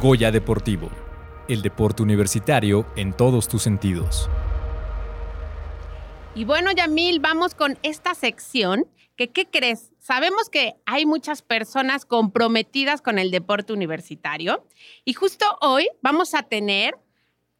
Goya Deportivo, el deporte universitario en todos tus sentidos. Y bueno, Yamil, vamos con esta sección que, ¿qué crees? Sabemos que hay muchas personas comprometidas con el deporte universitario y justo hoy vamos a tener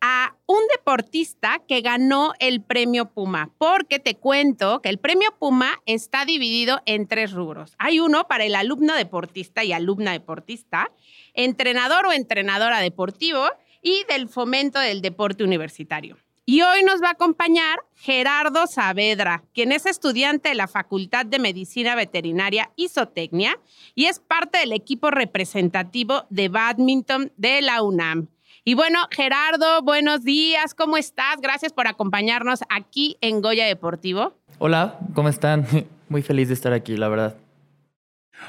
a un deportista que ganó el premio Puma, porque te cuento que el premio Puma está dividido en tres rubros. Hay uno para el alumno deportista y alumna deportista, entrenador o entrenadora deportivo y del fomento del deporte universitario. Y hoy nos va a acompañar Gerardo Saavedra, quien es estudiante de la Facultad de Medicina Veterinaria y Zootecnia y es parte del equipo representativo de badminton de la UNAM. Y bueno, Gerardo, buenos días, ¿cómo estás? Gracias por acompañarnos aquí en Goya Deportivo. Hola, ¿cómo están? Muy feliz de estar aquí, la verdad.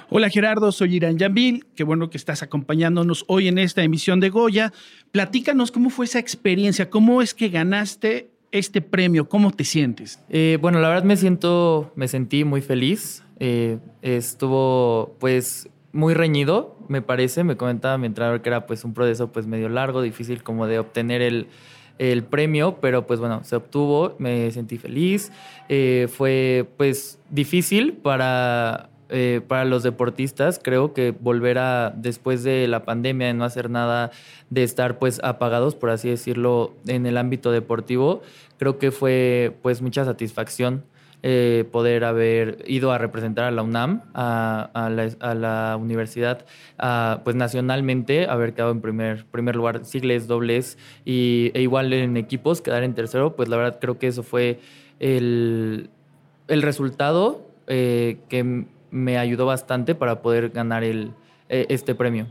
Hola Gerardo, soy Irán Yambil. Qué bueno que estás acompañándonos hoy en esta emisión de Goya. Platícanos cómo fue esa experiencia, cómo es que ganaste este premio, cómo te sientes. Eh, bueno, la verdad me siento, me sentí muy feliz. Eh, estuvo, pues, muy reñido, me parece. Me comentaba mi entrenador que era pues un proceso pues medio largo, difícil como de obtener el, premio, pero pues bueno, se obtuvo, me sentí feliz. Eh, fue pues difícil para, eh, para los deportistas, creo que volver a, después de la pandemia, de no hacer nada, de estar pues apagados, por así decirlo, en el ámbito deportivo, creo que fue pues mucha satisfacción eh, poder haber ido a representar a la UNAM, a, la, universidad, pues nacionalmente, haber quedado en primer, primer lugar, sigles, dobles, y, e igual en equipos, quedar en tercero, pues la verdad creo que eso fue el, el resultado eh, que me ayudó bastante para poder ganar el, eh, este premio.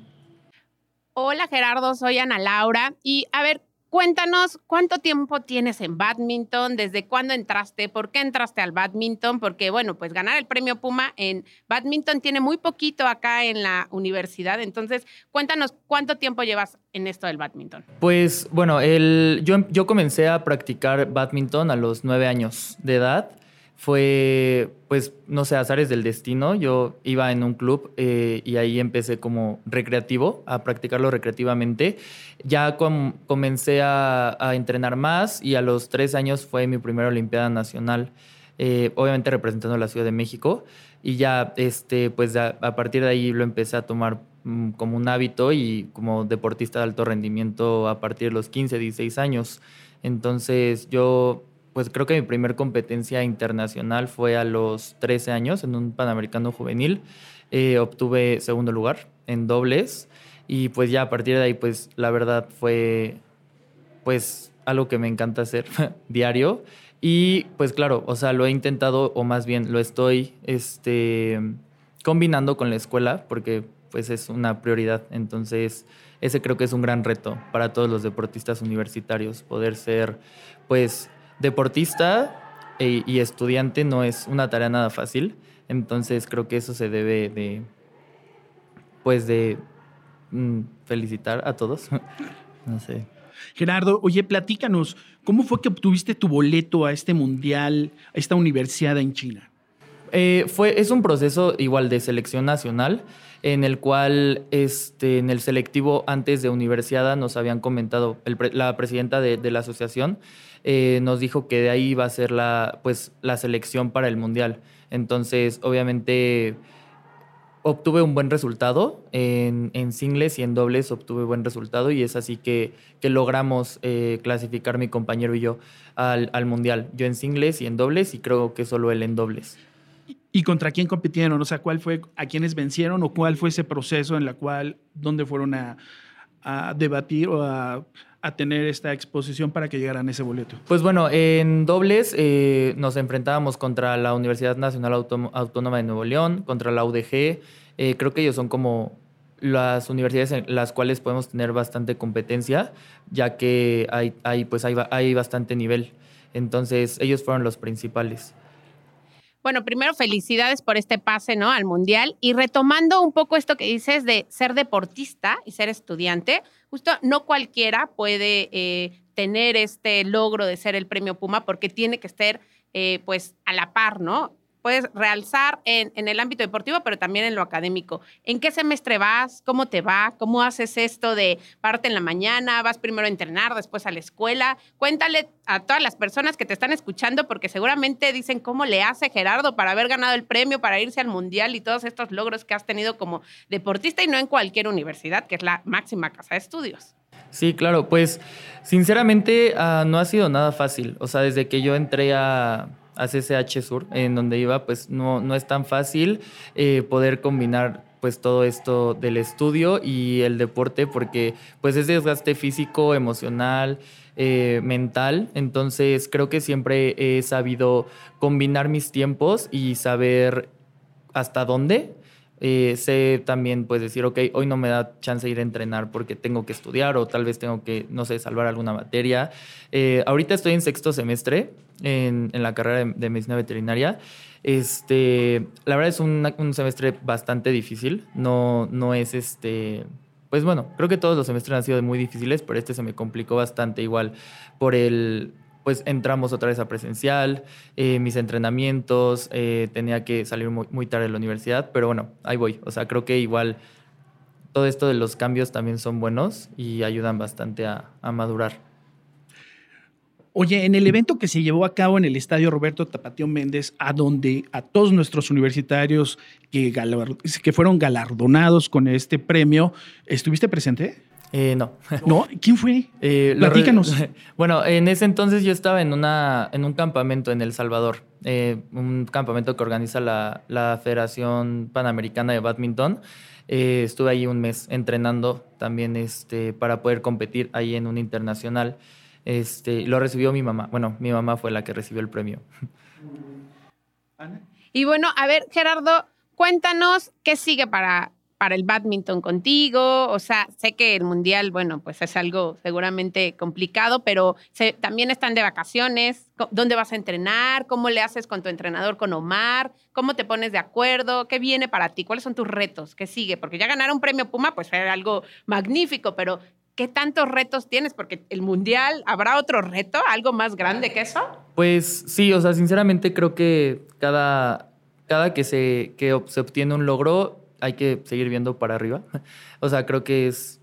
Hola Gerardo, soy Ana Laura y a ver, Cuéntanos cuánto tiempo tienes en badminton, desde cuándo entraste, por qué entraste al badminton, porque bueno, pues ganar el premio Puma en badminton tiene muy poquito acá en la universidad, entonces cuéntanos cuánto tiempo llevas en esto del badminton. Pues bueno, el, yo, yo comencé a practicar badminton a los nueve años de edad fue, pues, no sé, azares del destino. Yo iba en un club eh, y ahí empecé como recreativo, a practicarlo recreativamente. Ya comencé a, entrenar más y a los tres años fue mi primera Olimpiada Nacional, eh, obviamente representando la Ciudad de México. Y ya, este, pues, a, a partir de ahí lo empecé a tomar mm, como un hábito y como deportista de alto rendimiento a partir de los 15, 16 años. Entonces yo pues creo que mi primer competencia internacional fue a los 13 años en un Panamericano juvenil. Eh, obtuve segundo lugar en dobles y pues ya a partir de ahí pues la verdad fue pues algo que me encanta hacer diario y pues claro, o sea, lo he intentado o más bien lo estoy este, combinando con la escuela porque pues es una prioridad. Entonces, ese creo que es un gran reto para todos los deportistas universitarios, poder ser pues deportista e, y estudiante no es una tarea nada fácil. Entonces creo que eso se debe de, pues de mm, felicitar a todos. no sé. Gerardo, oye, platícanos, ¿cómo fue que obtuviste tu boleto a este mundial, a esta universidad en China? Eh, fue, es un proceso igual de selección nacional en el cual este, en el selectivo antes de universidad nos habían comentado, la presidenta de, de la asociación eh, nos dijo que de ahí iba a ser la, pues, la selección para el Mundial. Entonces, obviamente, obtuve un buen resultado. En, en singles y en dobles obtuve buen resultado y es así que, que logramos eh, clasificar mi compañero y yo al, al Mundial. Yo en singles y en dobles y creo que solo él en dobles. ¿Y contra quién compitieron? O sea, ¿cuál fue, a quiénes vencieron o cuál fue ese proceso en la cual, dónde fueron a, a debatir o a a tener esta exposición para que llegaran ese boleto? Pues bueno, en dobles eh, nos enfrentábamos contra la Universidad Nacional Autónoma de Nuevo León, contra la UDG. Eh, creo que ellos son como las universidades en las cuales podemos tener bastante competencia, ya que hay, hay, pues hay, hay bastante nivel. Entonces, ellos fueron los principales. Bueno, primero felicidades por este pase, ¿no? Al Mundial. Y retomando un poco esto que dices de ser deportista y ser estudiante, justo no cualquiera puede eh, tener este logro de ser el premio Puma porque tiene que estar, eh, pues, a la par, ¿no? Puedes realzar en, el ámbito deportivo, pero también en lo académico. ¿En qué semestre vas? ¿Cómo te va? ¿Cómo haces esto de parte en la mañana? ¿Vas primero a entrenar, después a la escuela? Cuéntale a todas las personas que te están escuchando, porque seguramente dicen cómo le hace Gerardo para haber ganado el premio, para irse al mundial y todos estos logros que has tenido como deportista y no en cualquier universidad, que es la máxima casa de estudios. Sí, claro, pues sinceramente uh, no ha sido nada fácil. O sea, desde que yo entré a, a CCH Sur, en donde iba, pues no, no es tan fácil eh, poder combinar pues todo esto del estudio y el deporte porque pues es desgaste físico, emocional, eh, mental. Entonces creo que siempre he sabido combinar mis tiempos y saber hasta dónde eh, sé también pues decir, ok, hoy no me da chance de ir a entrenar porque tengo que estudiar o tal vez tengo que, no sé, salvar alguna materia. Eh, ahorita estoy en sexto semestre en, la carrera de, de, medicina veterinaria. Este, la verdad es un, un semestre bastante difícil, no, no es este... Pues bueno, creo que todos los semestres han sido muy difíciles, pero este se me complicó bastante igual por el, pues entramos otra vez a presencial, eh, mis entrenamientos, eh, tenía que salir muy, tarde de la universidad, pero bueno, ahí voy. O sea, creo que igual todo esto de los cambios también son buenos y ayudan bastante a, a madurar. Oye, en el evento que se llevó a cabo en el Estadio Roberto Tapatío Méndez, a donde a todos nuestros universitarios que, que fueron galardonados con este premio, ¿estuviste presente? Eh, no. ¿No? ¿Quién fue? Eh, Platícanos. Bueno, en ese entonces yo estaba en, una, en un campamento en El Salvador, eh, un campamento que organiza la, la Federación Panamericana de Badminton. Eh, estuve ahí un mes entrenando también este, para poder competir ahí en un internacional. Este, lo recibió mi mamá. Bueno, mi mamá fue la que recibió el premio. Y bueno, a ver, Gerardo, cuéntanos qué sigue para, para el badminton contigo. O sea, sé que el mundial, bueno, pues es algo seguramente complicado, pero también están de vacaciones. ¿Dónde vas a entrenar? ¿Cómo le haces con tu entrenador, con Omar? ¿Cómo te pones de acuerdo? ¿Qué viene para ti? ¿Cuáles son tus retos? ¿Qué sigue? Porque ya ganar un premio Puma, pues fue algo magnífico, pero ¿qué tantos retos tienes? Porque el mundial, ¿habrá otro reto? ¿Algo más grande que eso? Pues sí, o sea, sinceramente creo que cada, cada que, se, que se obtiene un logro, hay que seguir viendo para arriba. O sea, creo que es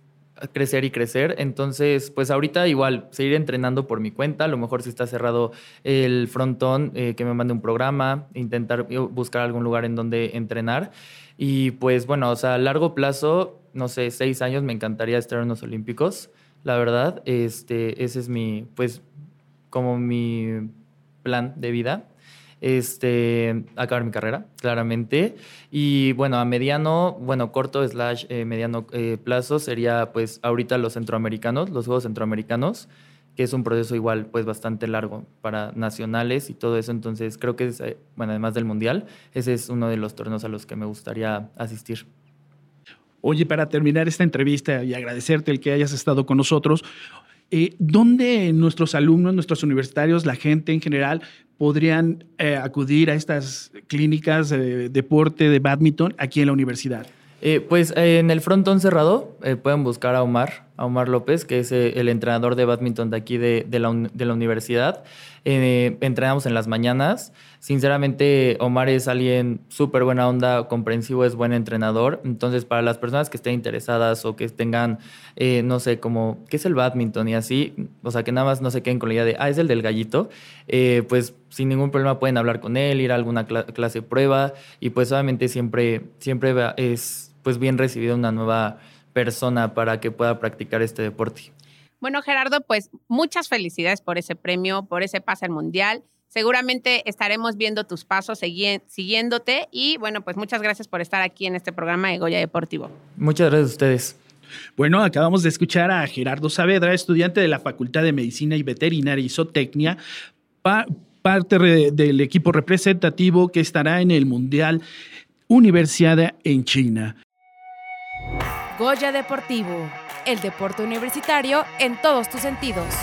crecer y crecer. Entonces, pues ahorita igual, seguir entrenando por mi cuenta. A lo mejor si está cerrado el frontón, eh, que me mande un programa, intentar buscar algún lugar en donde entrenar. Y pues bueno, o sea, a largo plazo, no sé, seis años me encantaría estar en los Olímpicos. La verdad, este, ese es mi, pues, como mi plan de vida este, acabar mi carrera, claramente. Y bueno, a mediano, bueno, corto slash eh, mediano eh, plazo sería pues ahorita los centroamericanos, los Juegos Centroamericanos, que es un proceso igual pues bastante largo para nacionales y todo eso. Entonces creo que es, eh, bueno, además del Mundial, ese es uno de los torneos a los que me gustaría asistir. Oye, para terminar esta entrevista y agradecerte el que hayas estado con nosotros, eh, ¿dónde nuestros alumnos, nuestros universitarios, la gente en general podrían eh, acudir a estas clínicas de deporte, de badminton aquí en la universidad? Eh, pues en el frontón cerrado pueden buscar a Omar, a Omar López, que es el entrenador de badminton de aquí de, de, la, universidad. entrenamos en las mañanas. Sinceramente, Omar es alguien súper buena onda, comprensivo, es buen entrenador. Entonces, para las personas que estén interesadas o que tengan, no sé, como, ¿qué es el badminton? Y así, o sea, que nada más no se queden con la idea de, ah, es el del gallito, pues sin ningún problema pueden hablar con él, ir a alguna cl clase de prueba y pues obviamente siempre, siempre es pues bien recibido una nueva persona para que pueda practicar este deporte. Bueno, Gerardo, pues muchas felicidades por ese premio, por ese pase al mundial. Seguramente estaremos viendo tus pasos, siguiéndote y bueno, pues muchas gracias por estar aquí en este programa de Goya Deportivo. Muchas gracias a ustedes. Bueno, acabamos de escuchar a Gerardo Saavedra, estudiante de la Facultad de Medicina y Veterinaria y Zootecnia, pa parte del equipo representativo que estará en el Mundial Universidad en China. Goya Deportivo, el deporte universitario en todos tus sentidos.